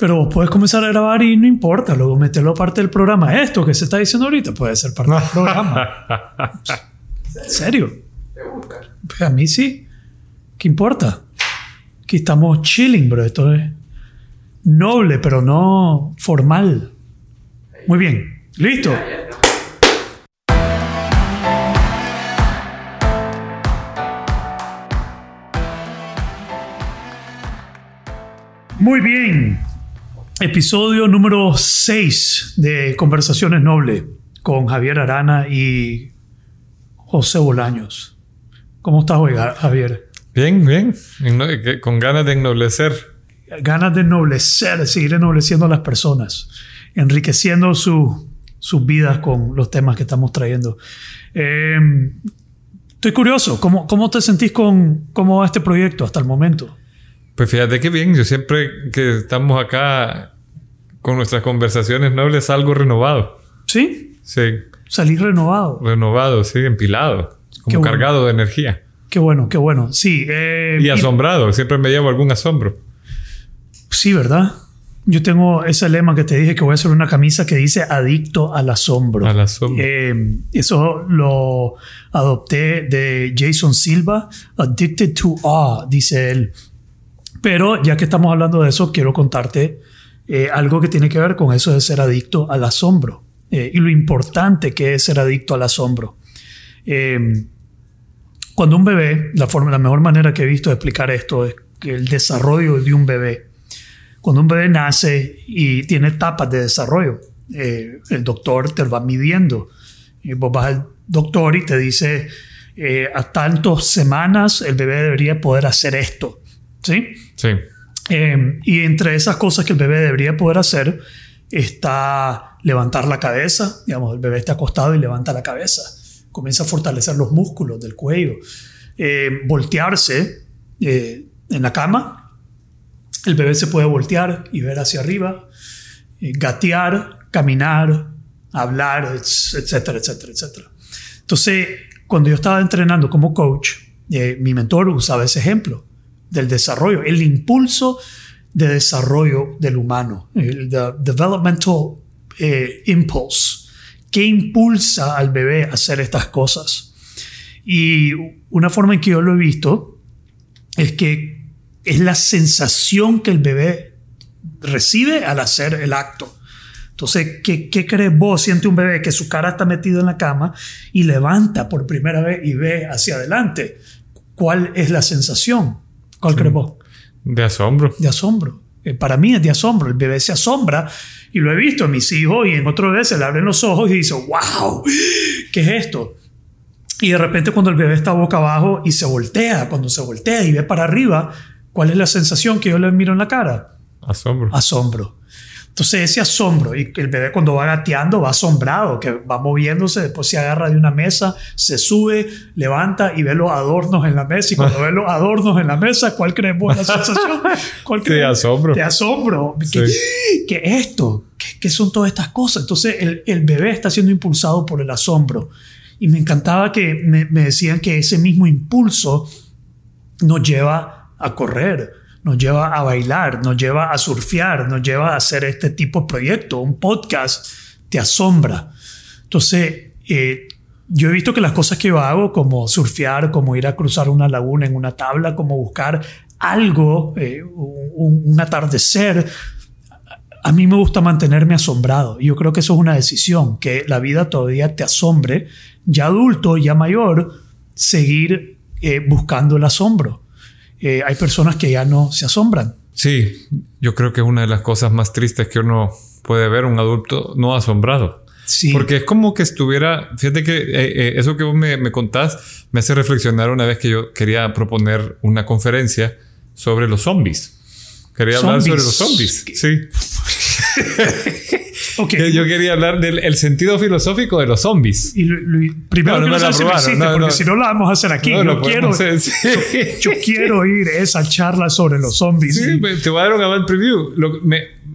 Pero vos puedes comenzar a grabar y no importa, luego meterlo parte del programa. Esto que se está diciendo ahorita puede ser parte del programa. ¿En serio? Pues a mí sí. ¿Qué importa? Aquí estamos chilling, bro. Esto es noble, pero no formal. Muy bien. ¿Listo? Muy bien. Episodio número 6 de Conversaciones Noble con Javier Arana y José Bolaños. ¿Cómo estás hoy, Javier? Bien, bien. Con ganas de ennoblecer. Ganas de ennoblecer, seguir ennobleciendo a las personas, enriqueciendo su, sus vidas con los temas que estamos trayendo. Em, estoy curioso, ¿cómo, ¿cómo te sentís con cómo va este proyecto hasta el momento? Pues fíjate que bien, yo siempre que estamos acá con nuestras conversaciones nobles salgo renovado. ¿Sí? Sí. Salís renovado. Renovado, sí, empilado, como cargado de energía. Qué bueno, qué bueno. Sí. Eh, y asombrado, siempre me llevo algún asombro. Sí, ¿verdad? Yo tengo ese lema que te dije que voy a hacer una camisa que dice adicto al asombro. Al asombro. Eh, eso lo adopté de Jason Silva, Addicted to Awe, dice él. Pero ya que estamos hablando de eso, quiero contarte eh, algo que tiene que ver con eso de ser adicto al asombro eh, y lo importante que es ser adicto al asombro. Em, cuando un bebé, la, forma, la mejor manera que he visto de explicar esto es que el desarrollo de un bebé. Cuando un bebé nace y tiene etapas de desarrollo, eh, el doctor te va midiendo. Y vos vas al doctor y te dice, a tantas semanas el bebé debería poder hacer esto. ¿Sí? Sí. Em, y entre esas cosas que el bebé debería poder hacer está levantar la cabeza. Digamos, el bebé está acostado y levanta la cabeza. Comienza a fortalecer los músculos del cuello. Em, voltearse eh, en la cama. El bebé se puede voltear y ver hacia arriba. Eh, gatear, caminar, hablar, etcétera, etcétera, etcétera. Entonces, cuando yo estaba entrenando como coach, eh, mi mentor usaba ese ejemplo del desarrollo, el impulso de desarrollo del humano, el developmental eh, impulse, que impulsa al bebé a hacer estas cosas. Y una forma en que yo lo he visto es que es la sensación que el bebé recibe al hacer el acto. Entonces, ¿qué, ¿qué, crees vos? Siente un bebé que su cara está metido en la cama y levanta por primera vez y ve hacia adelante. ¿Cuál es la sensación? ¿Cuál crees vos? De asombro. De asombro. Eh, para mí es de asombro. El bebé se asombra y lo he visto en mis hijos y en otras veces le abren los ojos y dice, wow, ¿qué es esto? Y de repente cuando el bebé está boca abajo y se voltea, cuando se voltea y ve para arriba, ¿cuál es la sensación que yo le miro en la cara? Asombro. Asombro. Entonces ese asombro, y el bebé cuando va gateando va asombrado, que va moviéndose, después se agarra de una mesa, se sube, levanta y ve los adornos en la mesa. Y cuando ve los adornos en la mesa, ¿cuál crees vos la sensación? ¿Cuál de asombro. De asombro. ¿Qué, ¿Qué, es esto? ¿Qué, son todas estas cosas? Entonces el, el, bebé está siendo impulsado por el asombro. Y me encantaba que me, me decían que ese mismo impulso nos lleva a correr nos lleva a bailar, nos lleva a surfear, nos lleva a hacer este tipo de proyecto. Un podcast te asombra. Entonces, eh, yo he visto que las cosas que yo hago, como surfear, como ir a cruzar una laguna en una tabla, como buscar algo, eh, un, atardecer, a mí me gusta mantenerme asombrado. Yo creo que eso es una decisión, que la vida todavía te asombre, ya adulto, ya mayor, seguir eh, buscando el asombro. Eh, hay personas que ya no se asombran. Sí, yo creo que es una de las cosas más tristes que uno puede ver un adulto no asombrado. Sí. Porque es como que estuviera, fíjate que eh, eh, eso que vos me, me, contás me hace reflexionar una vez que yo quería proponer una conferencia sobre los zombies. Quería hablar sobre los zombies. Sí. okay. Yo quería hablar del sentido filosófico de los zombies. Y primero no, no que no existe, porque si no lo vamos a hacer aquí. yo, quiero, yo, quiero ir a esa charla sobre los zombies. Sí, te voy a dar un avant preview.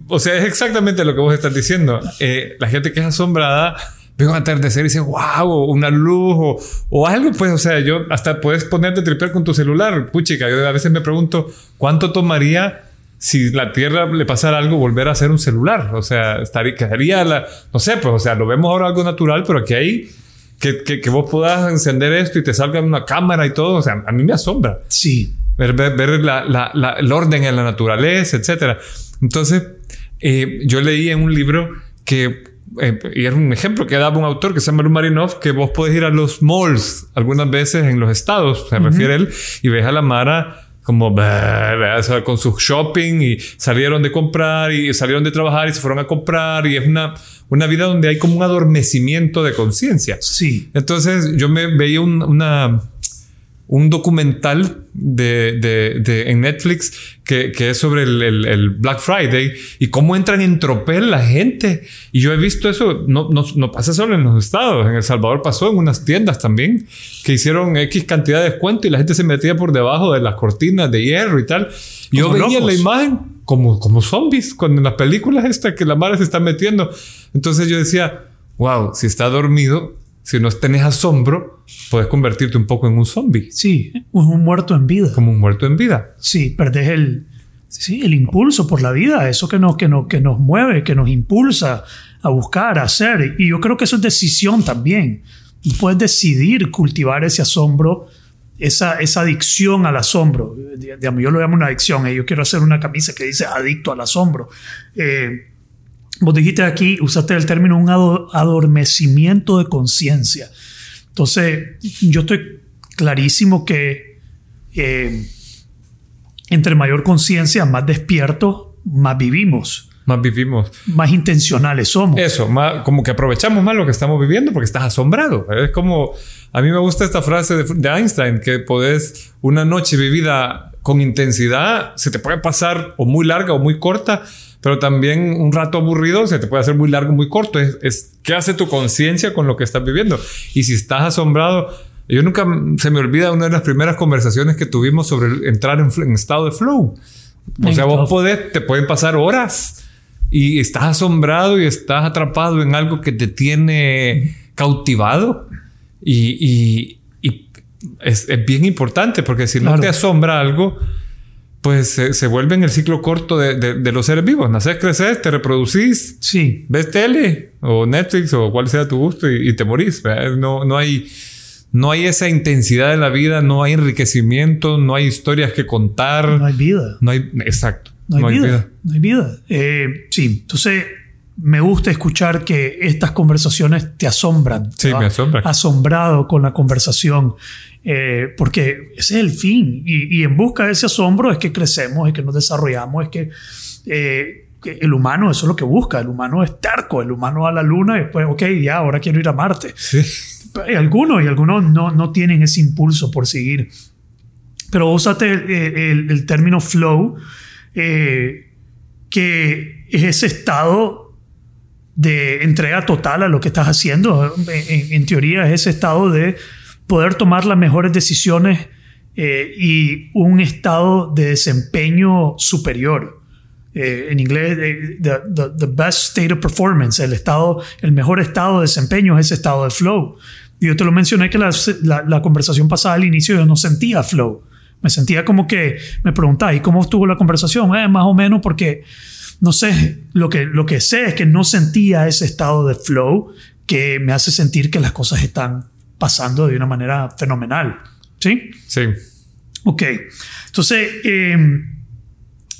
o sea, es exactamente lo que vos estás diciendo. Eh, la gente que es asombrada ve un atardecer y dice, wow, una luz o, o, algo, pues, o sea, yo hasta puedes ponerte a tripear con tu celular. Puchica, yo a veces me pregunto, ¿cuánto tomaría si la Tierra le pasara algo, volver a ser un celular. O sea, estaría, quedaría la, no sé, pues, o sea, lo vemos ahora algo natural, pero aquí hay que, que, que, vos puedas encender esto y te salga una cámara y todo. O sea, a mí me asombra. Sí. Ver, ver, la, la, el orden en la naturaleza, etcétera. Entonces, eh, yo leí en un libro que eh, y era un ejemplo que daba un autor que se llama Marinov, que vos podés ir a los malls algunas veces en los estados, se refiere él, y ves a la Mara como con su shopping y salieron de comprar y salieron de trabajar y se fueron a comprar y es una, una vida donde hay como un adormecimiento de conciencia. Sí. Entonces yo me veía una un documental de, de, de, en Netflix que, que es sobre el, el, Black Friday y cómo entran en tropel la gente. Y yo he visto eso, no, no, no, pasa solo en los estados, en El Salvador pasó en unas tiendas también, que hicieron X cantidad de descuento y la gente se metía por debajo de las cortinas de hierro y tal. Y yo veía la imagen como, como zombies, cuando en las películas esta que la madre se está metiendo. Entonces yo decía, wow, si está dormido, si no tenés asombro, puedes convertirte un poco en un zombie. Sí, un muerto en vida. Como un muerto en vida. Sí, perdés el, sí, el impulso por la vida, eso que nos, que, nos, que nos mueve, que nos impulsa a buscar, a hacer. Y yo creo que eso es decisión también. Puedes decidir cultivar ese asombro, esa, esa adicción al asombro. Digamos, yo lo llamo una adicción. ¿eh? Yo quiero hacer una camisa que dice adicto al asombro. Eh, Vos dijiste aquí, usaste el término un adormecimiento de conciencia. Entonces, yo estoy clarísimo que eh, entre mayor conciencia, más despiertos, más vivimos. Más vivimos. Más intencionales somos. Eso, más, como que aprovechamos más lo que estamos viviendo porque estás asombrado. Es como, a mí me gusta esta frase de, de Einstein, que podés una noche vivida con intensidad, se te puede pasar o muy larga o muy corta, pero también un rato aburrido se te puede hacer muy largo, muy corto. Es, qué hace tu conciencia con lo que estás viviendo. Y si estás asombrado, yo nunca se me olvida una de las primeras conversaciones que tuvimos sobre entrar en, estado de flow. O sea, vos podés, te pueden pasar horas y estás asombrado y estás atrapado en algo que te tiene cautivado. Y, es, bien importante porque si no te asombra algo, pues se, vuelve en el ciclo corto de, los seres vivos. Naces, creces, te reproducís, sí. ves tele o Netflix o cual sea tu gusto y, te morís. No, no, hay, no hay esa intensidad de la vida, no hay enriquecimiento, no hay historias que contar. No hay vida. No hay, exacto. No hay, vida, No hay vida. Eh, sí, entonces me gusta escuchar que estas conversaciones te asombran. Sí, me asombran. Asombrado con la conversación. Eh, porque ese es el fin. Y, en busca de ese asombro es que crecemos, es que nos desarrollamos, es que, eh, el humano eso es lo que busca. El humano es terco, el humano va a la luna y después, ok, ya, ahora quiero ir a Marte. Sí. Algunos y algunos no, no tienen ese impulso por seguir. Pero úsate el, el, término flow, eh, que es ese estado de entrega total a lo que estás haciendo. En, en, teoría es ese estado de poder tomar las mejores decisiones eh, y un estado de desempeño superior. Eh, en inglés, eh, the, best state of performance, el, estado, el mejor estado de desempeño es ese estado de flow. Y yo te lo mencioné que la, la, conversación pasada al inicio yo no sentía flow. Me sentía como que me preguntaba, ¿y cómo estuvo la conversación? más o menos porque, no sé, lo que, lo que sé es que no sentía ese estado de flow que me hace sentir que las cosas están pasando de una manera fenomenal. ¿Sí? Sí. Ok. Entonces, em,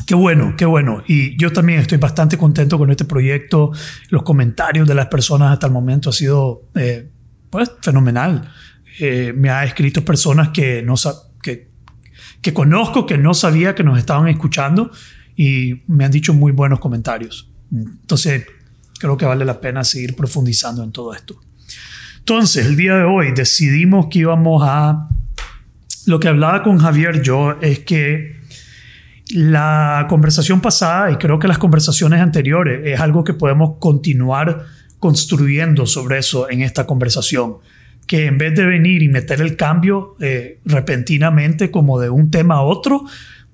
qué bueno, qué bueno. Y yo también estoy bastante contento con este proyecto. Los comentarios de las personas hasta el momento ha sido, eh, pues, fenomenal. Eh, me ha escrito personas que, no que, que conozco, que no sabía que nos estaban escuchando y me han dicho muy buenos comentarios. Entonces, creo que vale la pena seguir profundizando en todo esto. Entonces, el día de hoy decidimos que íbamos a... Lo que hablaba con Javier yo es que la conversación pasada, y creo que las conversaciones anteriores, es algo que podemos continuar construyendo sobre eso en esta conversación. Que en vez de venir y meter el cambio eh, repentinamente como de un tema a otro,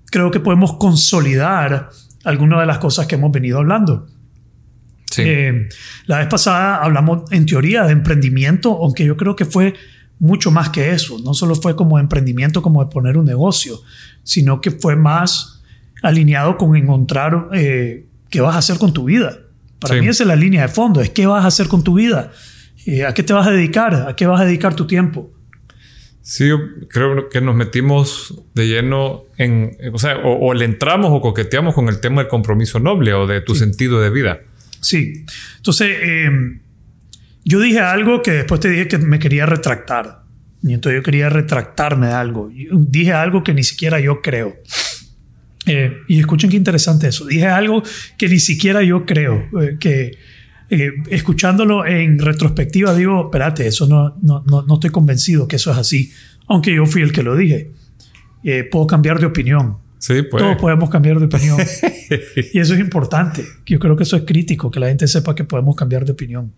creo que podemos consolidar algunas de las cosas que hemos venido hablando. Eh, la vez pasada hablamos en teoría de emprendimiento, aunque yo creo que fue mucho más que eso. No solo fue como emprendimiento, como de poner un negocio, sino que fue más alineado con encontrar eh, qué vas a hacer con tu vida. Para mí esa es la línea de fondo, es qué vas a hacer con tu vida, eh, a qué te vas a dedicar, a qué vas a dedicar tu tiempo. Sí, yo creo que nos metimos de lleno en, o sea, o, le entramos o coqueteamos con el tema del compromiso noble o de tu sentido de vida. Sí, entonces em, yo dije algo que después te dije que me quería retractar. Y entonces yo quería retractarme de algo. dije algo que ni siquiera yo creo. Eh, y escuchen qué interesante eso. Dije algo que ni siquiera yo creo. Eh, que eh, escuchándolo en retrospectiva digo, espérate, eso no, no, no, estoy convencido que eso es así. Aunque yo fui el que lo dije. puedo cambiar de opinión. Sí, pues. Todos podemos cambiar de opinión. y eso es importante. Yo creo que eso es crítico, que la gente sepa que podemos cambiar de opinión.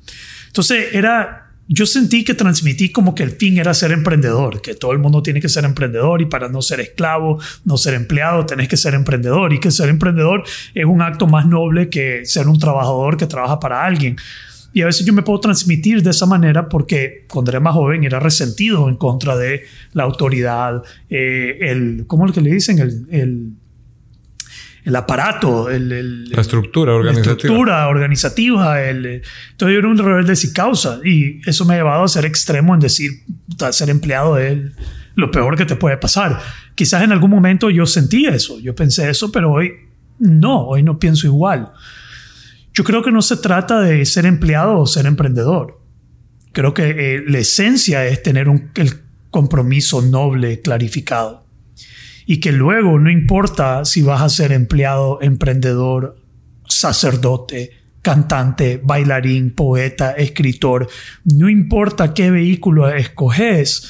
Entonces, era yo sentí que transmití como que el fin era ser emprendedor, que todo el mundo tiene que ser emprendedor y para no ser esclavo, no ser empleado, tenés que ser emprendedor y que ser emprendedor es un acto más noble que ser un trabajador que trabaja para alguien. Y a veces yo me puedo transmitir de esa manera porque cuando era más joven era resentido en contra de la autoridad, eh, el, ¿cómo es que le dicen? el el aparato, el, la estructura organizativa. La estructura organizativa. El, entonces yo era un rebelde sin causa y eso me ha llevado a ser extremo en decir, ser empleado es lo peor que te puede pasar. Quizás en algún momento yo sentí eso, yo pensé eso, pero hoy no, hoy no pienso igual. Yo creo que no se trata de ser empleado o ser emprendedor. Creo que eh, la esencia es tener un, el compromiso noble, clarificado y que luego no importa si vas a ser empleado, emprendedor, sacerdote, cantante, bailarín, poeta, escritor, no importa qué vehículo escoges,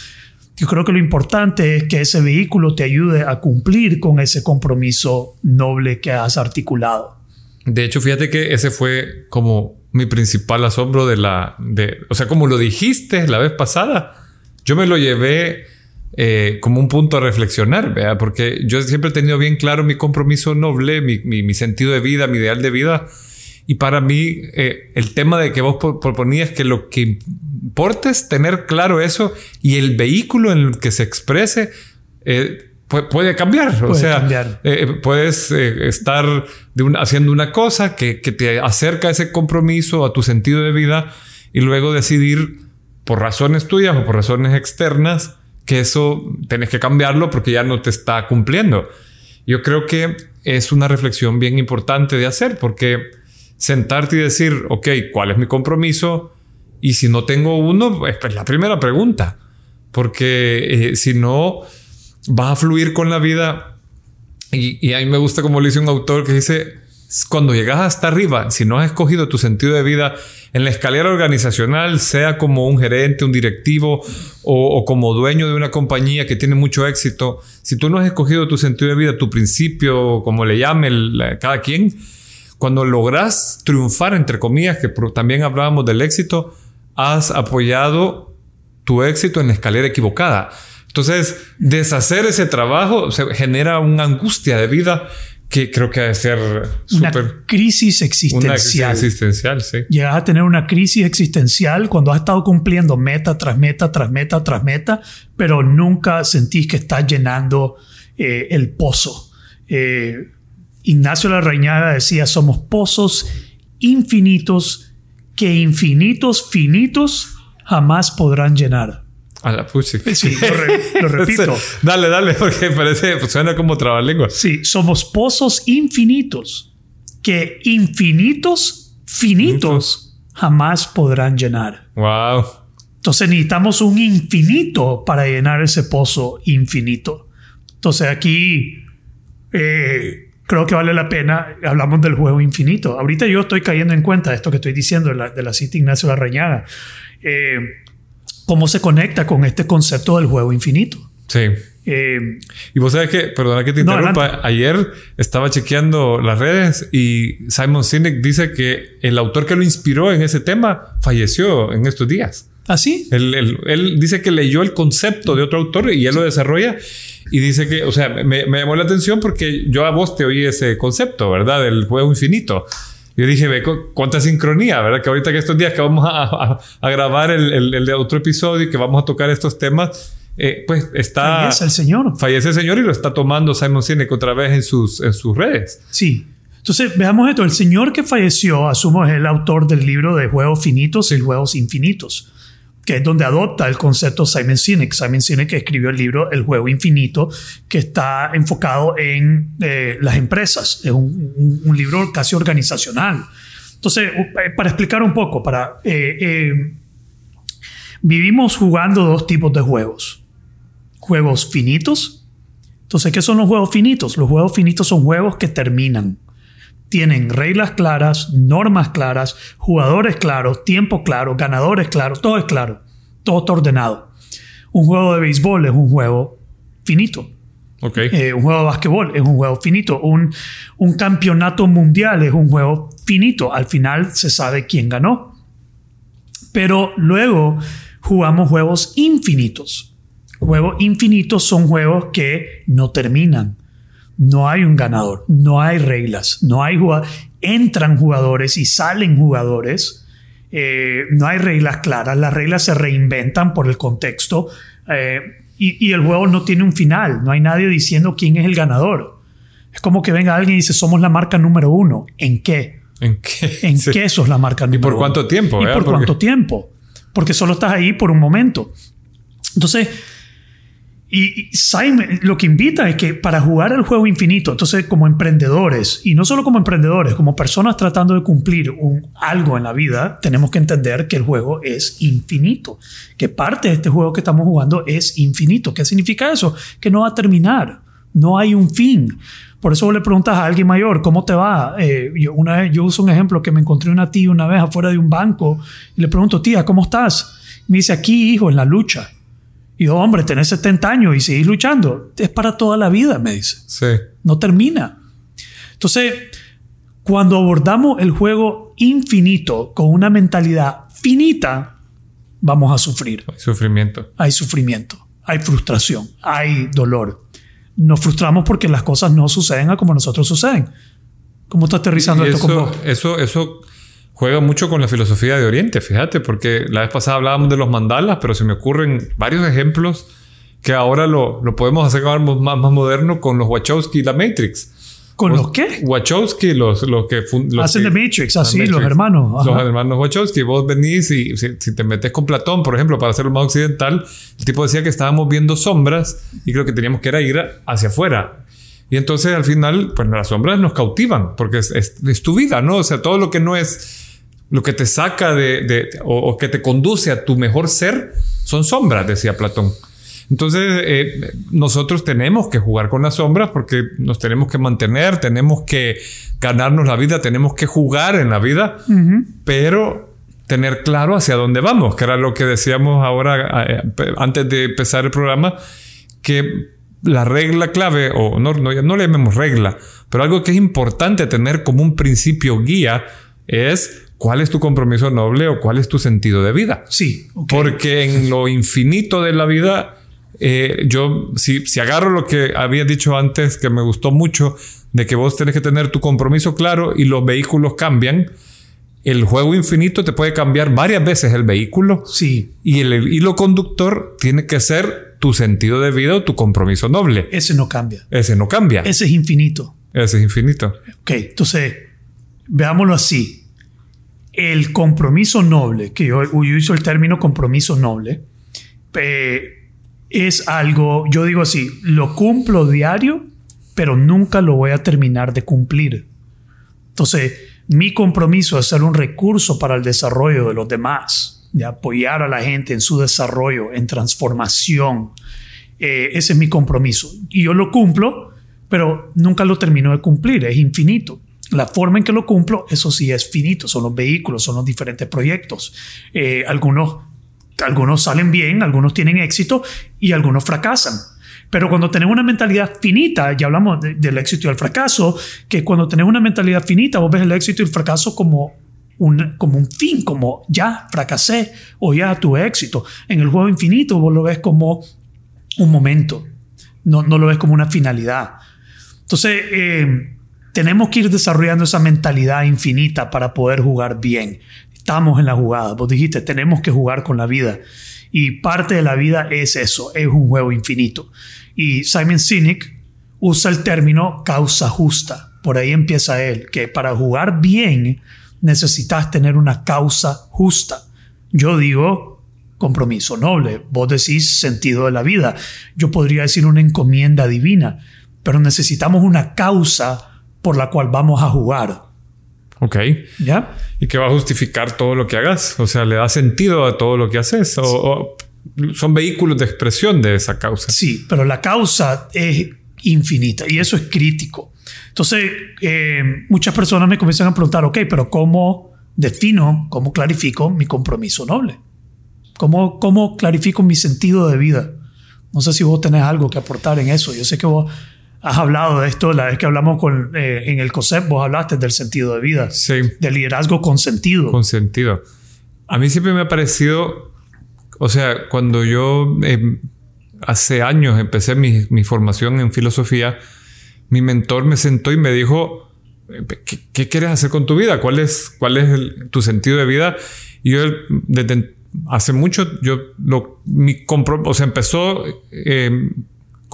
yo creo que lo importante es que ese vehículo te ayude a cumplir con ese compromiso noble que has articulado. De hecho, fíjate que ese fue como mi principal asombro de la, de, o sea, como lo dijiste la vez pasada, yo me lo llevé eh, como un punto a reflexionar, ¿vea? porque yo siempre he tenido bien claro mi compromiso noble, mi, mi, sentido de vida, mi ideal de vida. Y para mí, eh, el tema de que vos proponías que lo que importa es tener claro eso y el vehículo en el que se exprese eh, puede, cambiar. o sea, puedes estar haciendo una cosa que, que te acerca a ese compromiso, a tu sentido de vida y luego decidir por razones tuyas o por razones externas que eso tenés que cambiarlo porque ya no te está cumpliendo. Yo creo que es una reflexión bien importante de hacer porque sentarte y decir, ok, ¿cuál es mi compromiso? Y si no tengo uno, es pues, la primera pregunta, porque eh, si no, vas a fluir con la vida. Y, y a mí me gusta como le dice un autor que dice, cuando llegas hasta arriba, si no has escogido tu sentido de vida en la escalera organizacional, sea como un gerente, un directivo o, como dueño de una compañía que tiene mucho éxito, si tú no has escogido tu sentido de vida, tu principio, como le llame cada quien, cuando logras triunfar, entre comillas, que también hablábamos del éxito, has apoyado tu éxito en la escalera equivocada. Entonces, deshacer ese trabajo se genera una angustia de vida que creo que debe ser una crisis existencial. Una crisis existencial, sí. Llegas a tener una crisis existencial cuando has estado cumpliendo meta tras meta, tras meta, tras meta, pero nunca sentís que estás llenando eh, el pozo. Eh, Ignacio Larrañaga decía, somos pozos infinitos que infinitos finitos jamás podrán llenar. A la pucha. Sí, lo, repito. dale, dale, porque parece, pues, suena como trabalengua. Sí, somos pozos infinitos que infinitos, finitos, jamás podrán llenar. Wow. Entonces necesitamos un infinito para llenar ese pozo infinito. Entonces aquí eh, creo que vale la pena, hablamos del juego infinito. Ahorita yo estoy cayendo en cuenta de esto que estoy diciendo de la, de la cita Ignacio Larrañaga. Eh, cómo se conecta con este concepto del juego infinito. Sí. Eh, y vos sabes que, perdona que te interrumpa, ayer estaba chequeando las redes y Simon Sinek dice que el autor que lo inspiró en ese tema falleció en estos días. ¿Ah, sí? Él, dice que leyó el concepto de otro autor y él lo desarrolla y dice que, o sea, me, me, llamó la atención porque yo a vos te oí ese concepto, ¿verdad? Del juego infinito. Yo dije, ve cuánta sincronía, ¿verdad? Que ahorita que estos días que vamos a, a, grabar el, el, el, otro episodio y que vamos a tocar estos temas, eh, pues está... Fallece el Señor. Fallece el Señor y lo está tomando Simon Sinek otra vez en sus, en sus redes. Sí. Entonces, veamos esto. El Señor que falleció, asumo, es el autor del libro de Juegos Finitos y Juegos Infinitos, que es donde adopta el concepto Simon Sinek. Simon Sinek escribió el libro El Juego Infinito, que está enfocado en eh, las empresas. Es un, libro casi organizacional. Entonces, eh, para explicar un poco, para... vivimos jugando dos tipos de juegos juegos finitos. Entonces, ¿qué son los juegos finitos? Los juegos finitos son juegos que terminan. Tienen reglas claras, normas claras, jugadores claros, tiempo claro, ganadores claros, todo es claro, todo está ordenado. Un juego de béisbol es un juego finito. Okay. Eh, un juego de básquetbol es un juego finito. Un, un campeonato mundial es un juego finito. Al final se sabe quién ganó. Pero luego jugamos juegos infinitos. Juegos infinitos son juegos que no terminan. No hay un ganador, no hay reglas, no hay entran jugadores y salen jugadores. Eh, no hay reglas claras, las reglas se reinventan por el contexto eh, y, el juego no tiene un final, no hay nadie diciendo quién es el ganador. Es como que venga alguien y dice, somos la marca número uno. ¿En qué? ¿En qué? ¿En qué sos la marca número uno? ¿Y por cuánto tiempo? ¿Y por cuánto tiempo? Porque solo estás ahí por un momento. Entonces, y Simon lo que invita es que para jugar el juego infinito, entonces como emprendedores, y no solo como emprendedores, como personas tratando de cumplir algo en la vida, tenemos que entender que el juego es infinito, que parte de este juego que estamos jugando es infinito. ¿Qué significa eso? Que no va a terminar, no hay un fin. Por eso le preguntas a alguien mayor, ¿cómo te va? Eh, yo, una vez, yo uso un ejemplo que me encontré una tía una vez afuera de un banco y le pregunto, tía, ¿cómo estás? Me dice, aquí, hijo, en la lucha. Y yo, hombre, tenés 70 años y seguís luchando. Es para toda la vida, me dice. Sí. No termina. Entonces, cuando abordamos el juego infinito con una mentalidad finita, vamos a sufrir. Hay sufrimiento. Hay sufrimiento. Hay frustración. Hay dolor. Nos frustramos porque las cosas no suceden a como nosotros suceden. ¿Cómo está aterrizando esto con vos? Eso, eso juega mucho con la filosofía de Oriente, fíjate, porque la vez pasada hablábamos de los mandalas, pero se me ocurren varios ejemplos que ahora lo, lo podemos hacer más, más moderno con los Wachowski y la Matrix. ¿Con los, qué? Wachowski, los, los que... Los Hacen The Matrix, así, los hermanos. Los hermanos Wachowski. Vos venís y si, si, te metes con Platón, por ejemplo, para hacerlo más occidental, el tipo decía que estábamos viendo sombras y creo que teníamos que ir hacia afuera. Y entonces al final, pues las sombras nos cautivan, porque es, es, es tu vida, ¿no? O sea, todo lo que no es lo que te saca de, o, que te conduce a tu mejor ser son sombras, decía Platón. Entonces, eh, nosotros tenemos que jugar con las sombras porque nos tenemos que mantener, tenemos que ganarnos la vida, tenemos que jugar en la vida, pero tener claro hacia dónde vamos, que era lo que decíamos ahora eh, antes de empezar el programa, que la regla clave, o no, no, no le llamemos regla, pero algo que es importante tener como un principio guía es cuál es tu compromiso noble o cuál es tu sentido de vida. Sí. Porque en lo infinito de la vida, eh, yo, si, si agarro lo que había dicho antes, que me gustó mucho, de que vos tenés que tener tu compromiso claro y los vehículos cambian. El juego infinito te puede cambiar varias veces el vehículo. Sí. Y el hilo conductor tiene que ser tu sentido de vida o tu compromiso noble. Ese no cambia. Ese no cambia. Ese es infinito. Ese es infinito. Ok, entonces, veámoslo así el compromiso noble, que yo, yo el término compromiso noble, eh, es algo, yo digo así, lo cumplo diario, pero nunca lo voy a terminar de cumplir. Entonces, mi compromiso es ser un recurso para el desarrollo de los demás, de apoyar a la gente en su desarrollo, en transformación. Eh, ese es mi compromiso. Y yo lo cumplo, pero nunca lo termino de cumplir, es infinito. La forma en que lo cumplo, eso sí es finito, son los vehículos, son los diferentes proyectos. Eh, algunos, algunos salen bien, algunos tienen éxito y algunos fracasan. Pero cuando tenés una mentalidad finita, ya hablamos del éxito y el fracaso, que cuando tenés una mentalidad finita, vos ves el éxito y el fracaso como un, como un fin, como ya fracasé o ya tuve éxito. En el juego infinito vos lo ves como un momento, no, no lo ves como una finalidad. Entonces, eh, tenemos que ir desarrollando esa mentalidad infinita para poder jugar bien. Estamos en la jugada. Vos dijiste, tenemos que jugar con la vida. Y parte de la vida es eso, es un juego infinito. Y Simon Sinek usa el término causa justa. Por ahí empieza él, que para jugar bien necesitas tener una causa justa. Yo digo compromiso noble, vos decís sentido de la vida, yo podría decir una encomienda divina, pero necesitamos una causa por la cual vamos a jugar. Ok. ¿Ya? ¿Y que va a justificar todo lo que hagas? O sea, ¿le da sentido a todo lo que haces? ¿O, son vehículos de expresión de esa causa? Sí, pero la causa es infinita y eso es crítico. Entonces, eh, muchas personas me comienzan a preguntar, ok, pero ¿cómo defino, cómo clarifico mi compromiso noble? ¿Cómo, cómo clarifico mi sentido de vida? No sé si vos tenés algo que aportar en eso. Yo sé que vos has hablado de esto, la vez que hablamos con, eh, en el COSEP, vos hablaste del sentido de vida, sí. del liderazgo con sentido. Con sentido. A mí siempre me ha parecido, o sea, cuando yo eh, hace años empecé mi, mi, formación en filosofía, mi mentor me sentó y me dijo, ¿qué, qué quieres hacer con tu vida? ¿Cuál es, cuál es el, tu sentido de vida? Y yo desde hace mucho, yo lo, mi o sea, empezó... Eh,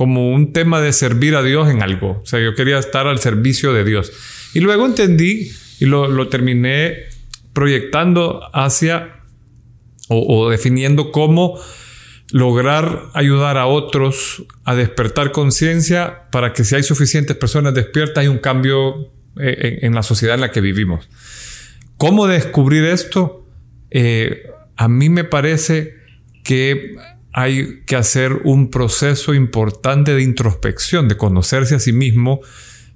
como un tema de servir a Dios en algo. O sea, yo quería estar al servicio de Dios. Y luego entendí y lo, terminé proyectando hacia o, definiendo cómo lograr ayudar a otros a despertar conciencia para que si hay suficientes personas despiertas hay un cambio eh, en, la sociedad en la que vivimos. ¿Cómo descubrir esto? Eh, a mí me parece que hay que hacer un proceso importante de introspección, de conocerse a sí mismo.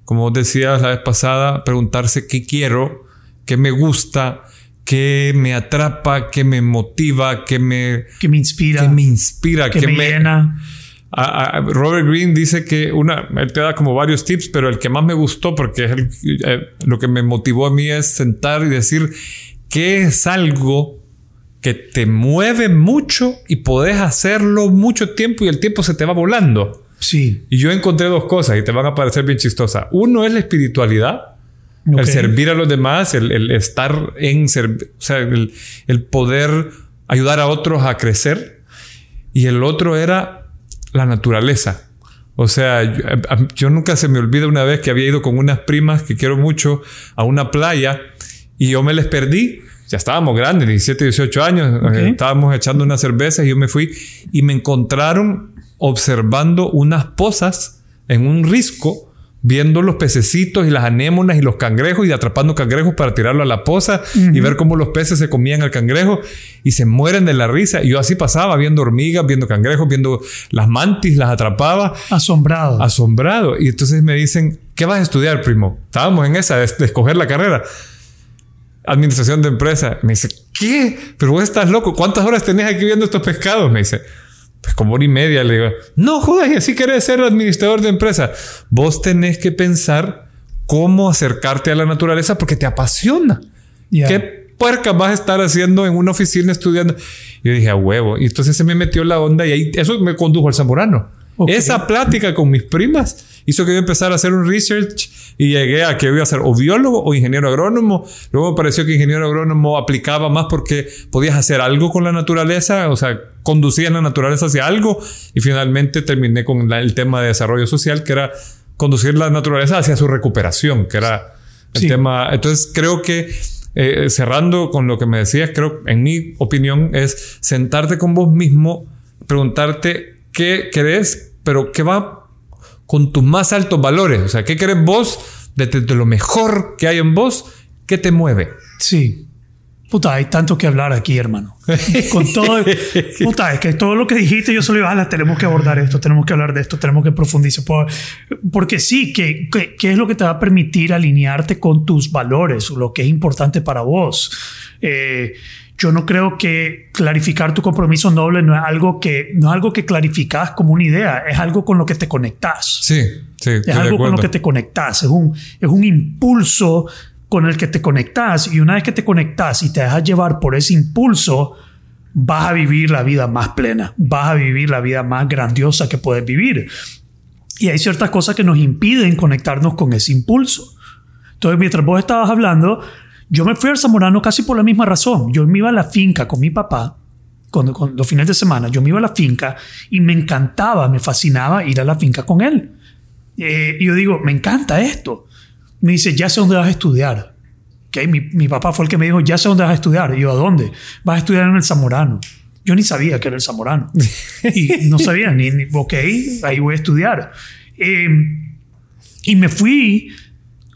Como decías la vez pasada, preguntarse qué quiero, qué me gusta, qué me atrapa, qué me motiva, qué me, ¿Qué me inspira, qué me inspira, qué, me, llena. Robert Greene dice que una, él te da como varios tips, pero el que más me gustó, porque es eh, lo que me motivó a mí es sentar y decir qué es algo que te mueve mucho y podés hacerlo mucho tiempo y el tiempo se te va volando. Sí. Y yo encontré dos cosas y te van a parecer bien chistosas. Uno es la espiritualidad, el servir a los demás, el, estar en, o sea, el, poder ayudar a otros a crecer. Y el otro era la naturaleza. O sea, yo, nunca se me olvida una vez que había ido con unas primas que quiero mucho a una playa y yo me les perdí ya estábamos grandes, 17, 18 años, eh, estábamos echando unas cervezas y yo me fui y me encontraron observando unas pozas en un risco, viendo los pececitos y las anémonas y los cangrejos y atrapando cangrejos para tirarlo a la poza y ver cómo los peces se comían al cangrejo y se mueren de la risa. Y yo así pasaba, viendo hormigas, viendo cangrejos, viendo las mantis, las atrapaba. Asombrado. Asombrado. Y entonces me dicen, ¿qué vas a estudiar, primo? Estábamos en esa de escoger la carrera administración de empresa. Me dice, ¿qué? Pero vos estás loco. ¿Cuántas horas tenés aquí viendo estos pescados? Me dice, pues como hora y media. Le digo, no jodas, y así querés ser administrador de empresa. Vos tenés que pensar cómo acercarte a la naturaleza porque te apasiona. ¿Qué puerca vas a estar haciendo en una oficina estudiando? Y yo dije, a huevo. Y entonces se me metió la onda y ahí eso me condujo al zamorano. Esa plática con mis primas hizo que yo empezara a hacer un research y llegué a que iba a ser o biólogo o ingeniero agrónomo. Luego me pareció que ingeniero agrónomo aplicaba más porque podías hacer algo con la naturaleza, o sea, conducías la naturaleza hacia algo y finalmente terminé con el tema de desarrollo social, que era conducir la naturaleza hacia su recuperación, que era el tema. Entonces creo que eh, cerrando con lo que me decías, creo, en mi opinión, es sentarte con vos mismo, preguntarte qué querés, pero qué va con tus más altos valores. O sea, ¿qué querés vos de, lo mejor que hay en vos? ¿Qué te mueve? Sí. Puta, hay tanto que hablar aquí, hermano. Con todo. puta, es que todo lo que dijiste, yo solo iba a tenemos que abordar esto, tenemos que hablar de esto, tenemos que profundizar. Porque sí, ¿qué, qué, es lo que te va a permitir alinearte con tus valores, lo que es importante para vos? Eh, yo no creo que clarificar tu compromiso noble no es algo que no es algo que clarificas como una idea, es algo con lo que te conectas. Sí, sí. Es algo con lo que te conectas, es un, es un impulso con el que te conectas y una vez que te conectas y te dejas llevar por ese impulso, vas a vivir la vida más plena, vas a vivir la vida más grandiosa que puedes vivir. Y hay ciertas cosas que nos impiden conectarnos con ese impulso. Entonces, mientras vos estabas hablando, yo me fui al Zamorano casi por la misma razón. Yo me iba a la finca con mi papá, cuando, los fines de semana, yo me iba a la finca y me encantaba, me fascinaba ir a la finca con él. Eh, y yo digo, me encanta esto. Me dice, ya sé dónde vas a estudiar. Mi, papá fue el que me dijo, ya sé dónde vas a estudiar. Y yo, ¿a dónde? Vas a estudiar en el Zamorano. Yo ni sabía que era el Zamorano. y no sabía, ni, ni, ok, ahí voy a estudiar. Eh, y me fui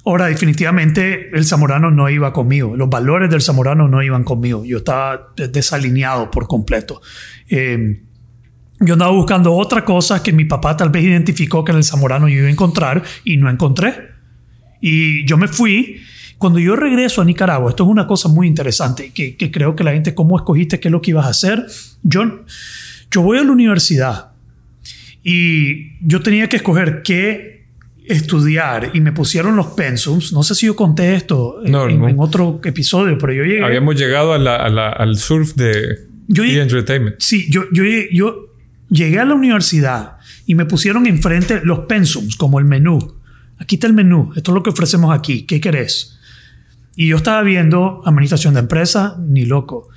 Ahora, definitivamente el zamorano no iba conmigo. Los valores del zamorano no iban conmigo. Yo estaba desalineado por completo. Eh, yo andaba buscando otra cosa que mi papá tal vez identificó que en el zamorano yo iba a encontrar y no encontré. Y yo me fui. Cuando yo regreso a Nicaragua, esto es una cosa muy interesante que, que creo que la gente, ¿cómo escogiste qué es lo que ibas a hacer? Yo, yo voy a la universidad y yo tenía que escoger qué estudiar y me pusieron los pensums. No sé si yo conté esto en, otro episodio, pero yo llegué. Habíamos llegado al surf de yo Entertainment. Sí, yo, yo, yo llegué a la universidad y me pusieron enfrente los pensums, como el menú. Aquí está el menú, esto es lo que ofrecemos aquí, ¿qué querés? Y yo estaba viendo administración de empresa, ni loco.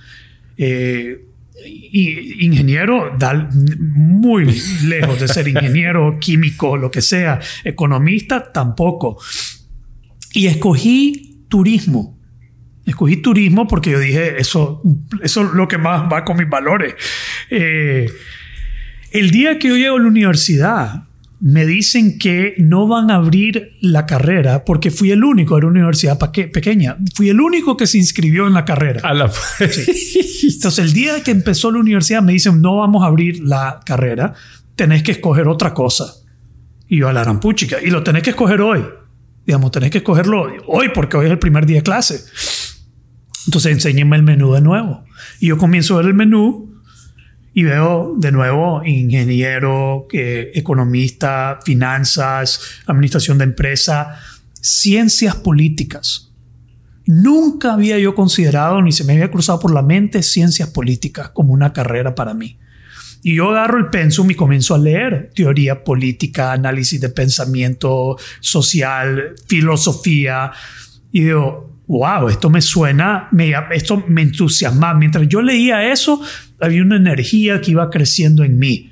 Eh, y ingeniero, muy lejos de ser ingeniero químico, lo que sea, economista tampoco. Y escogí turismo. Escogí turismo porque yo dije, eso, eso es lo que más va con mis valores. Eh, el día que yo llego a la universidad, me dicen que no van a abrir la carrera porque fui el único de la universidad pequeña. Fui el único que se inscribió en la carrera. Entonces, el día que empezó la universidad me dicen no vamos a abrir la carrera, tenés que escoger otra cosa. Y yo a la rampuchica, y lo tenés que escoger hoy. Digamos, tenés que escogerlo hoy porque hoy es el primer día de clase. Entonces, enséñenme el menú de nuevo. Y yo comienzo a ver el menú y veo de nuevo ingeniero, eh, economista, finanzas, administración de empresa, ciencias políticas. Nunca había yo considerado ni se me había cruzado por la mente ciencias políticas como una carrera para mí. Y yo agarro el pensum y comienzo a leer teoría política, análisis de pensamiento social, filosofía. Y digo, wow, esto me suena, me, esto me entusiasma. Mientras yo leía eso, había una energía que iba creciendo en mí.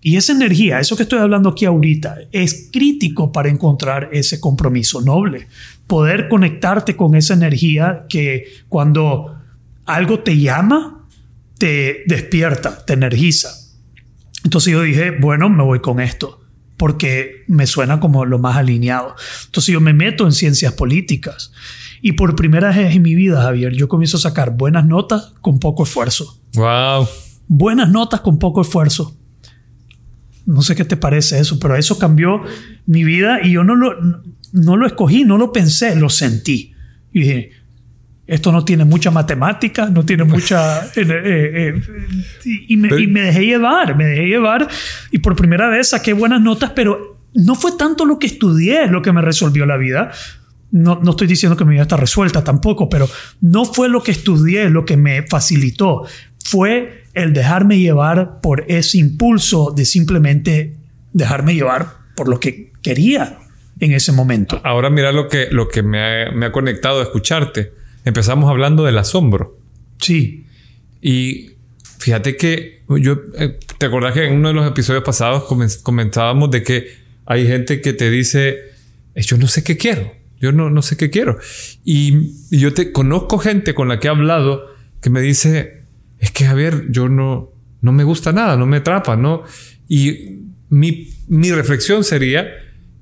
Y esa energía, eso que estoy hablando aquí ahorita, es crítico para encontrar ese compromiso noble. Poder conectarte con esa energía que cuando algo te llama, te despierta, te energiza. Entonces yo dije, bueno, me voy con esto porque me suena como lo más alineado. Entonces yo me meto en ciencias políticas y por primera vez en mi vida, Javier, yo comienzo a sacar buenas notas con poco esfuerzo. Wow. Buenas notas con poco esfuerzo. No sé qué te parece eso, pero eso cambió mi vida y yo no lo, no lo escogí, no lo pensé, lo sentí. Y dije, esto no tiene mucha matemática, no tiene mucha... Eh, eh, eh, y, me, y, me, dejé llevar, me dejé llevar y por primera vez saqué buenas notas, pero no fue tanto lo que estudié lo que me resolvió la vida, no, no, estoy diciendo que mi vida está resuelta tampoco, pero no fue lo que estudié lo que me facilitó. Fue el dejarme llevar por ese impulso de simplemente dejarme llevar por lo que quería en ese momento. Ahora mira lo que, lo que me, ha, me ha conectado a escucharte. Empezamos hablando del asombro. Sí. Y fíjate que yo, eh, ¿te acordás que en uno de los episodios pasados comentábamos de que hay gente que te dice, yo no sé qué quiero? Yo no, no sé qué quiero. Y, yo te conozco gente con la que he hablado que me dice, es que Javier, yo no, no me gusta nada, no me atrapa, ¿no? Y mi, mi reflexión sería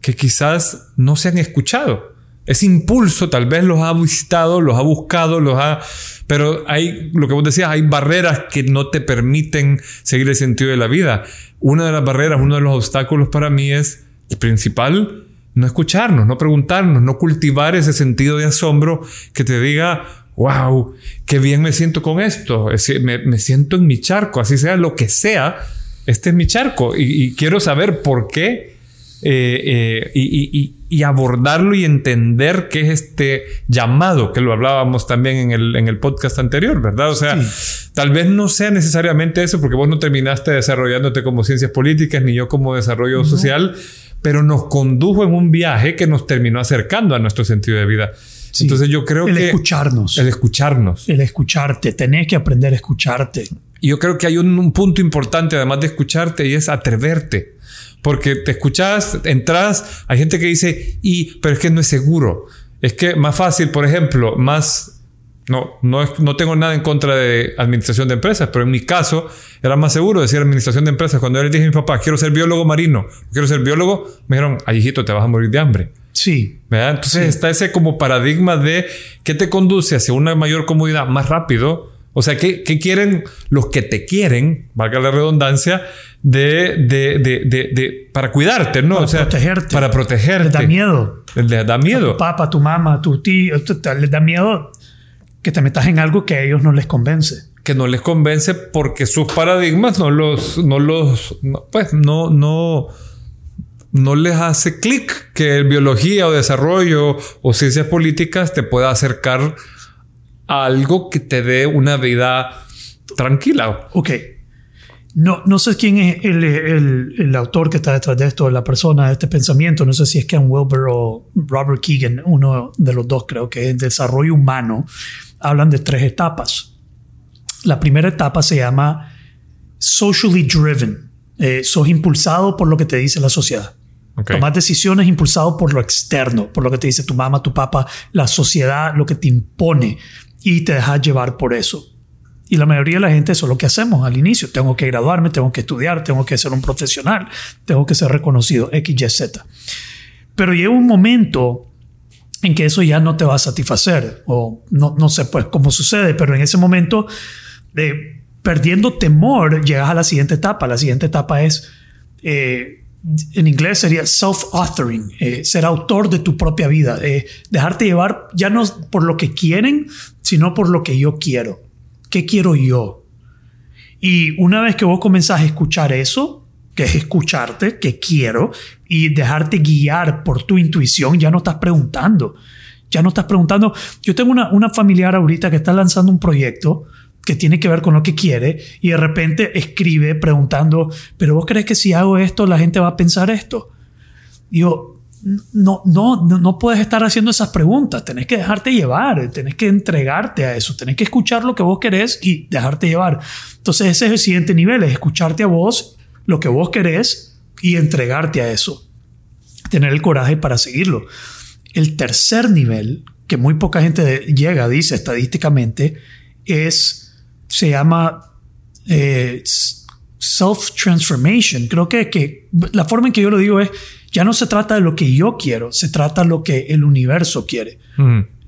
que quizás no se han escuchado. Ese impulso tal vez los ha visitado, los ha buscado, los ha... Pero hay, lo que vos decías, hay barreras que no te permiten seguir el sentido de la vida. Una de las barreras, uno de los obstáculos para mí es, el principal, no escucharnos, no preguntarnos, no cultivar ese sentido de asombro que te diga, wow, qué bien me siento con esto, me, siento en mi charco, así sea lo que sea, este es mi charco y, quiero saber por qué eh, eh, y, abordarlo y entender qué es este llamado, que lo hablábamos también en el, en el podcast anterior, ¿verdad? O sea, tal vez no sea necesariamente eso, porque vos no terminaste desarrollándote como ciencias políticas, ni yo como desarrollo social pero nos condujo en un viaje que nos terminó acercando a nuestro sentido de vida. Entonces yo creo que... El escucharnos. El escucharnos. El escucharte. Tenés que aprender a escucharte. yo creo que hay un, punto importante, además de escucharte, y es atreverte. Porque te escuchas, entras, hay gente que dice, y, pero es que no es seguro. Es que más fácil, por ejemplo, más no, no, no, tengo nada en contra de administración de empresas, pero en mi caso era más seguro decir administración de empresas. Cuando yo le dije a mi papá, quiero ser biólogo marino, quiero ser biólogo, me dijeron, ay hijito, te vas a morir de hambre. Sí. ¿verdad? Entonces está ese como paradigma de qué te conduce hacia una mayor comodidad más rápido. O sea, ¿qué, qué quieren los que te quieren, valga la redundancia, de, de, de, de para cuidarte, ¿no? Para o sea, protegerte. Para protegerte. Les da miedo. Les da miedo. A tu papá, tu mamá, tu tío, les da miedo que te metas en algo que a ellos no les convence. Que no les convence porque sus paradigmas no los, no los, pues no, no, no les hace clic que biología o desarrollo o ciencias políticas te pueda acercar a algo que te dé una vida tranquila. Ok. No, no sé quién es el, el, el, autor que está detrás de esto, la persona de este pensamiento. No sé si es Ken Wilber o Robert Keegan, uno de los dos, creo que es desarrollo humano hablan de tres etapas. La primera etapa se llama socially driven. Eh, sos impulsado por lo que te dice la sociedad. Okay. Tomas decisiones impulsado por lo externo, por lo que te dice tu mamá, tu papá, la sociedad, lo que te impone y te dejas llevar por eso. Y la mayoría de la gente eso es lo que hacemos al inicio. Tengo que graduarme, tengo que estudiar, tengo que ser un profesional, tengo que ser reconocido, X, Y, Z. Pero llega un momento en que eso ya no te va a satisfacer o no, no sé pues cómo sucede, pero en ese momento, de perdiendo temor, llegas a la siguiente etapa. La siguiente etapa es, eh, en inglés sería self-authoring, eh, ser autor de tu propia vida, eh, dejarte llevar ya no por lo que quieren, sino por lo que yo quiero. ¿Qué quiero yo? Y una vez que vos comenzás a escuchar eso, que es escucharte, que quiero, y dejarte guiar por tu intuición, ya no estás preguntando. Ya no estás preguntando. Yo tengo una, una familiar ahorita que está lanzando un proyecto que tiene que ver con lo que quiere y de repente escribe preguntando, pero vos crees que si hago esto la gente va a pensar esto? Yo, no, no, no, no puedes estar haciendo esas preguntas, tenés que dejarte llevar, tenés que entregarte a eso, tenés que escuchar lo que vos querés y dejarte llevar. Entonces ese es el siguiente nivel, es escucharte a vos lo que vos querés y entregarte a eso. Tener el coraje para seguirlo. El tercer nivel, que muy poca gente llega, dice estadísticamente, es, se llama eh, self-transformation. Creo que, que la forma en que yo lo digo es, ya no se trata de lo que yo quiero, se trata de lo que el universo quiere.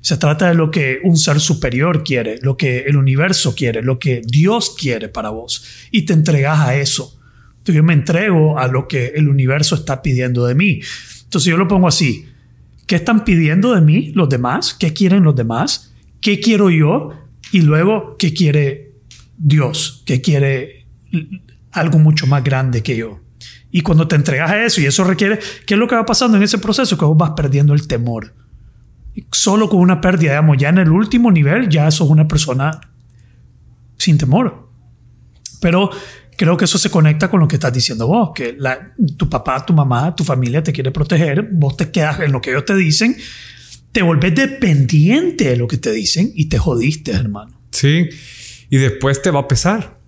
Se trata de lo que un ser superior quiere, lo que el universo quiere, lo que Dios quiere para vos. Y te entregas a eso. Entonces yo me entrego a lo que el universo está pidiendo de mí. Entonces yo lo pongo así. ¿Qué están pidiendo de mí los demás? ¿Qué quieren los demás? ¿Qué quiero yo? Y luego, ¿qué quiere Dios? ¿Qué quiere algo mucho más grande que yo? Y cuando te entregas a eso y eso requiere, ¿qué es lo que va pasando en ese proceso? Que vos vas perdiendo el temor. Solo con una pérdida, digamos, ya en el último nivel, ya sos una persona sin temor. Pero creo que eso se conecta con lo que estás diciendo vos, que tu papá, tu mamá, tu familia te quiere proteger, vos te quedas en lo que ellos te dicen, te volvés dependiente de lo que te dicen y te jodiste, hermano. Sí, y después te va a pesar.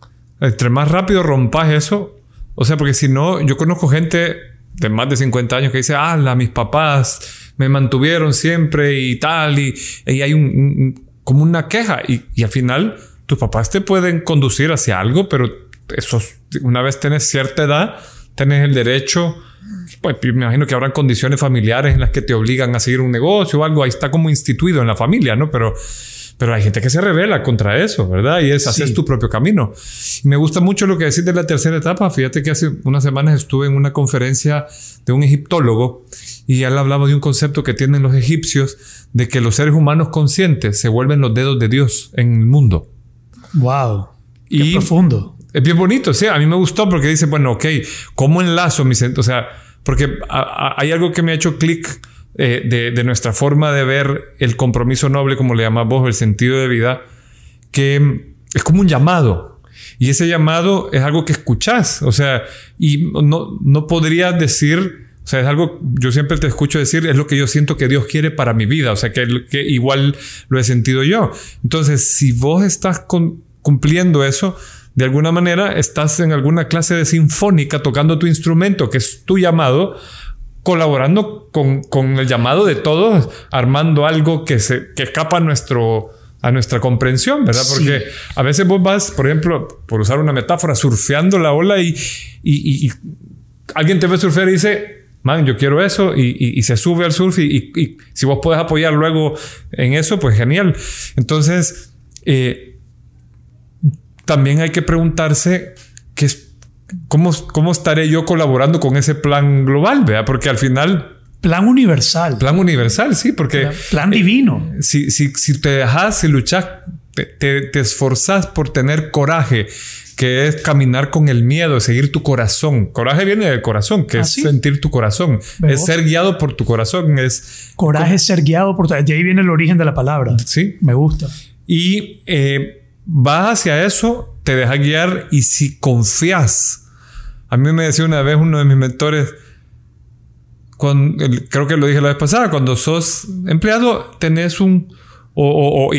Entre más rápido rompas eso, o sea, porque si no, yo conozco gente de más de 50 años que dice, ah, mis papás me mantuvieron siempre y tal, y, hay un, como una queja, y, y al final tus papás te pueden conducir hacia algo, pero eso, una vez tienes cierta edad, tienes el derecho, pues me imagino que habrán condiciones familiares en las que te obligan a seguir un negocio o algo, ahí está como instituido en la familia, ¿no? Pero, pero hay gente que se revela contra eso, ¿verdad? Y es, hacer tu propio camino. me gusta mucho lo que decís de la tercera etapa. Fíjate que hace unas semanas estuve en una conferencia de un egiptólogo y él hablaba de un concepto que tienen los egipcios de que los seres humanos conscientes se vuelven los dedos de Dios en el mundo. Wow. Qué profundo. Es bien bonito, sí. A mí me gustó porque dice, bueno, ok, ¿cómo enlazo mi O sea, porque hay algo que me ha hecho clic eh, de, nuestra forma de ver el compromiso noble, como le llamas vos, el sentido de vida, que es como un llamado. Y ese llamado es algo que escuchás. O sea, y no, no podrías decir, o sea, es algo, yo siempre te escucho decir, es lo que yo siento que Dios quiere para mi vida. O sea, que igual lo he sentido yo. Entonces, si vos estás cumpliendo eso, de alguna manera estás en alguna clase de sinfónica tocando tu instrumento, que es tu llamado, colaborando con, con el llamado de todos, armando algo que, se, que escapa a, nuestro, a nuestra comprensión, ¿verdad? Porque a veces vos vas, por ejemplo, por usar una metáfora, surfeando la ola y, y, y alguien te ve surfear y dice, man, yo quiero eso, y, y, y se sube al surf, y, y, si vos puedes apoyar luego en eso, pues genial. Entonces, eh, también hay que preguntarse cómo, cómo estaré yo colaborando con ese plan global, ¿vea? Porque al final... Plan universal. Plan universal, sí, porque... Plan, divino. Eh, si, si, si, te dejas, si luchas, te, te, esforzas por tener coraje, que es caminar con el miedo, seguir tu corazón. Coraje viene del corazón, que ¿Ah, es sentir tu corazón. Es ser guiado por tu corazón. Es coraje es ser guiado por tu... De ahí viene el origen de la palabra. Sí. Me gusta. Y eh, vas hacia eso, te dejas guiar y si confías. A mí me decía una vez uno de mis mentores, creo que lo dije la vez pasada, cuando sos empleado tenés un, o,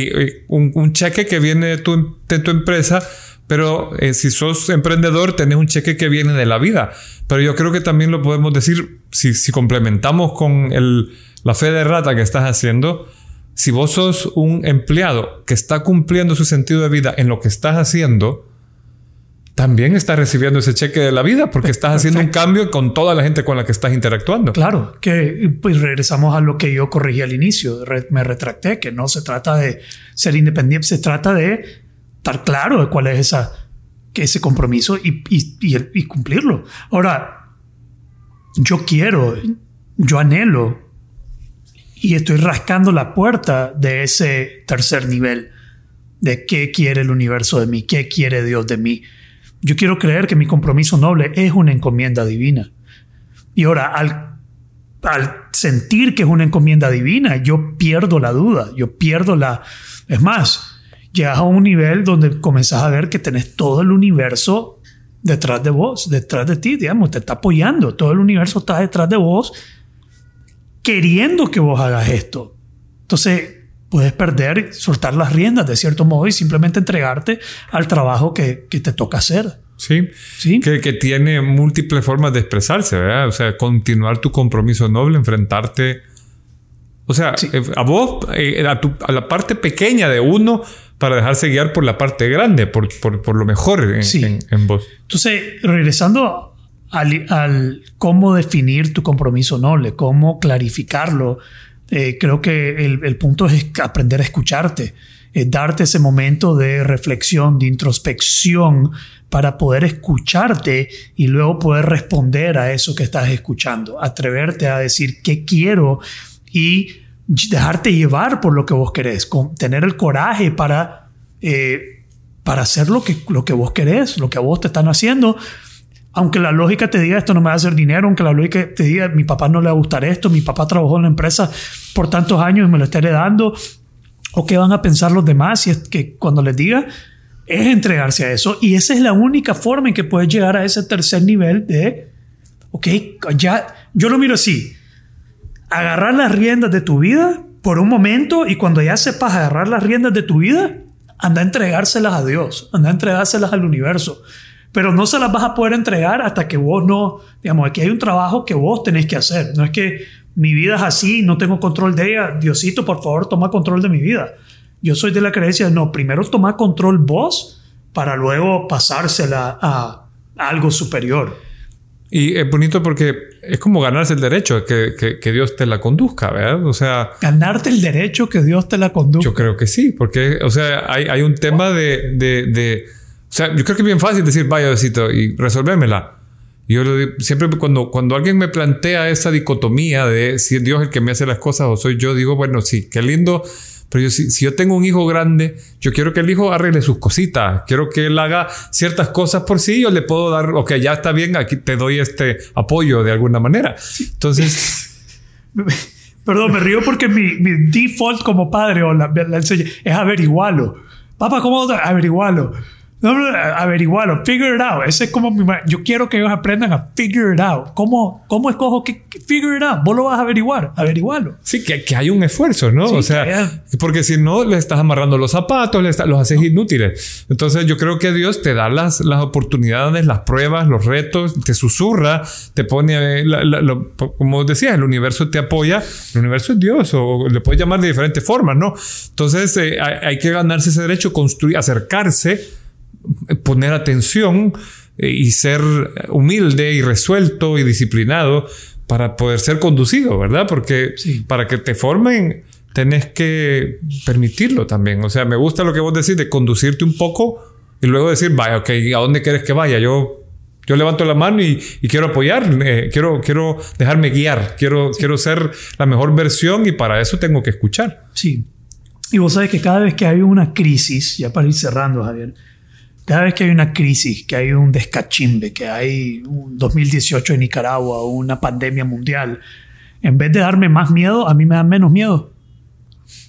un, cheque que viene de tu, de tu empresa, pero eh, si sos emprendedor tenés un cheque que viene de la vida. Pero yo creo que también lo podemos decir, si, si complementamos con el, la fe de rata que estás haciendo, si vos sos un empleado que está cumpliendo su sentido de vida en lo que estás haciendo, también estás recibiendo ese cheque de la vida porque estás haciendo un cambio con toda la gente con la que estás interactuando. Claro, que pues regresamos a lo que yo corregí al inicio, me retracté, que no se trata de ser independiente, se trata de estar claro de cuál es esa, ese compromiso y, y, y cumplirlo. Ahora, yo quiero, yo anhelo y estoy rascando la puerta de ese tercer nivel de qué quiere el universo de mí, qué quiere Dios de mí. Yo quiero creer que mi compromiso noble es una encomienda divina. Y ahora, al, al sentir que es una encomienda divina, yo pierdo la duda, yo pierdo la... Es más, llegas a un nivel donde comenzás a ver que tenés todo el universo detrás de vos, detrás de ti, digamos, te está apoyando, todo el universo está detrás de vos queriendo que vos hagas esto. Entonces, puedes perder, soltar las riendas de cierto modo y simplemente entregarte al trabajo que, que te toca hacer. Sí, ¿Sí? Que, que, tiene múltiples formas de expresarse, ¿verdad? O sea, continuar tu compromiso noble, enfrentarte, o sea, eh, a vos, eh, a, tu, a, la parte pequeña de uno para dejarse guiar por la parte grande, por, por, por lo mejor en, en, en, vos. Entonces, regresando al, cómo definir tu compromiso noble, cómo clarificarlo. Eh, creo que el, punto es aprender a escucharte, darte ese momento de reflexión, de introspección para poder escucharte y luego poder responder a eso que estás escuchando, atreverte a decir qué quiero y dejarte llevar por lo que vos querés, tener el coraje para, eh, para hacer lo que, lo que vos querés, lo que a vos te están haciendo, aunque la lógica te diga esto no me va a hacer dinero, aunque la lógica te diga mi papá no le va a gustar esto, mi papá trabajó en la empresa por tantos años y me lo está heredando, o qué van a pensar los demás, y es que cuando les diga, es entregarse a eso. Y esa es la única forma en que puedes llegar a ese tercer nivel de, ok, ya, yo lo miro así, agarrar las riendas de tu vida por un momento y cuando ya sepas agarrar las riendas de tu vida, anda a entregárselas a Dios, anda a entregárselas al universo pero no se las vas a poder entregar hasta que vos no, digamos, aquí hay un trabajo que vos tenés que hacer. No es que mi vida es así, no tengo control de ella. Diosito, por favor, toma control de mi vida. Yo soy de la creencia, no, primero toma control vos para luego pasársela a, algo superior. Y es bonito porque es como ganarse el derecho que, que, Dios te la conduzca, ¿verdad? O sea... Ganarte el derecho que Dios te la conduzca. Yo creo que sí, porque, o sea, hay, hay un tema de, de, de o sea, yo creo que es bien fácil decir, vaya, besito, y resolvémela. Yo siempre cuando, cuando alguien me plantea esa dicotomía de si es Dios el que me hace las cosas o soy yo, digo, bueno, sí, qué lindo. Pero yo, si, si, yo tengo un hijo grande, yo quiero que el hijo arregle sus cositas. Quiero que él haga ciertas cosas por sí. Yo le puedo dar, ok, ya está bien, aquí te doy este apoyo de alguna manera. Entonces... Perdón, me río porque mi, mi default como padre o la, la, es averiguarlo. Papá, ¿cómo averiguarlo? No, averiguarlo, figure it out. Ese es como mi, yo quiero que ellos aprendan a figure it out. ¿Cómo, cómo escojo que, figure it out? Vos lo vas a averiguar, averiguarlo. Sí, que, que hay un esfuerzo, ¿no? o sea, porque si no le estás amarrando los zapatos, le los haces inútiles. Entonces yo creo que Dios te da las, las oportunidades, las pruebas, los retos, te susurra, te pone, como decías, el universo te apoya. El universo es Dios, o le puedes llamar de diferentes formas, ¿no? Entonces eh, hay, hay que ganarse ese derecho, construir, acercarse poner atención eh, y ser humilde y resuelto y disciplinado para poder ser conducido, ¿verdad? Porque para que te formen tenés que permitirlo también. O sea, me gusta lo que vos decís de conducirte un poco y luego decir, vaya, ok, ¿a dónde quieres que vaya? Yo, yo levanto la mano y, quiero apoyar, eh, quiero, quiero dejarme guiar, quiero, quiero ser la mejor versión y para eso tengo que escuchar. Sí. Y vos sabes que cada vez que hay una crisis, ya para ir cerrando, Javier, cada vez que hay una crisis, que hay un descachimbe, que hay un 2018 en Nicaragua una pandemia mundial, en vez de darme más miedo, a mí me da menos miedo.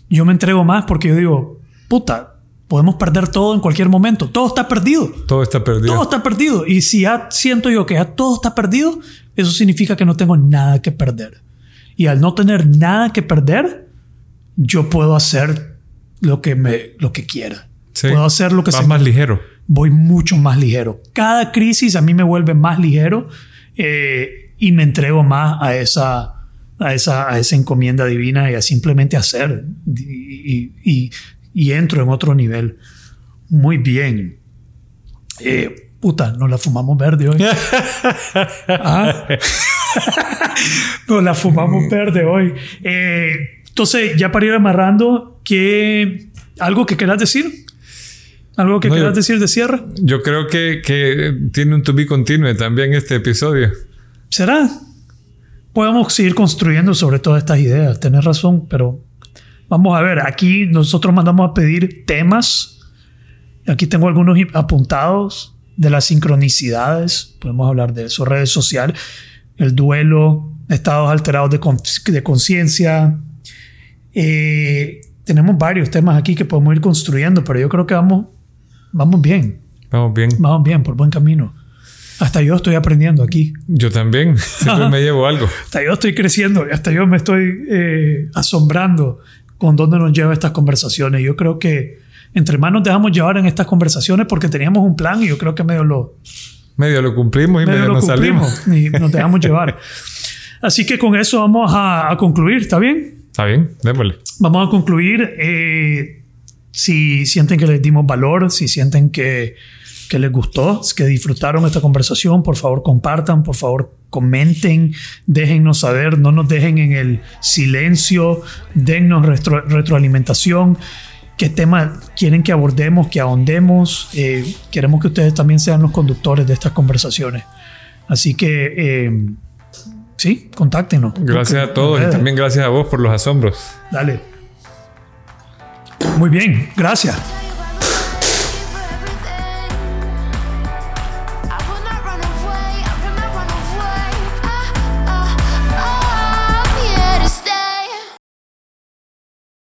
Yo me entrego más porque yo digo, puta, podemos perder todo en cualquier momento. Todo está perdido. Todo está perdido. Todo está perdido. Y si ya siento yo que ya todo está perdido, eso significa que no tengo nada que perder. Y al no tener nada que perder, yo puedo hacer lo que, me, lo que quiera. Puedo hacer lo que sea. más ligero voy mucho más ligero. Cada crisis a mí me vuelve más ligero eh, y me entrego más a esa, a esa, a esa encomienda divina y a simplemente hacer y, entro en otro nivel. Muy bien. Eh, puta, nos la fumamos verde hoy. ¿Ah? nos la fumamos verde hoy. Eh, entonces, ya para ir amarrando, ¿qué, ¿algo que quieras decir? ¿Algo que quieras decir de cierre? Yo creo que, tiene un to be continue también este episodio. ¿Será? Podemos seguir construyendo sobre todas estas ideas. Tienes razón, pero vamos a ver. Aquí nosotros mandamos a pedir temas. Aquí tengo algunos apuntados de las sincronicidades. Podemos hablar de eso. Redes sociales, el duelo, estados alterados de, conciencia. Eh, tenemos varios temas aquí que podemos ir construyendo, pero yo creo que vamos vamos bien. Vamos bien. Vamos bien, por buen camino. Hasta yo estoy aprendiendo aquí. Yo también. Siempre me llevo algo. Hasta yo estoy creciendo. Hasta yo me estoy eh, asombrando con dónde nos lleva estas conversaciones. Yo creo que entre más nos dejamos llevar en estas conversaciones porque teníamos un plan y yo creo que medio lo... Medio lo cumplimos y medio, nos salimos. Y nos dejamos llevar. Así que con eso vamos a, concluir. ¿Está bien? Está bien. Démosle. Vamos a concluir. Eh, si sienten que les dimos valor, si sienten que, que les gustó, que disfrutaron esta conversación, por favor compartan, por favor comenten, déjennos saber, no nos dejen en el silencio, dennos retroalimentación, qué tema quieren que abordemos, que ahondemos. Eh, queremos que ustedes también sean los conductores de estas conversaciones. Así que, eh, sí, contáctenos. Gracias a todos y también gracias a vos por los asombros. Dale. Muy bien, gracias.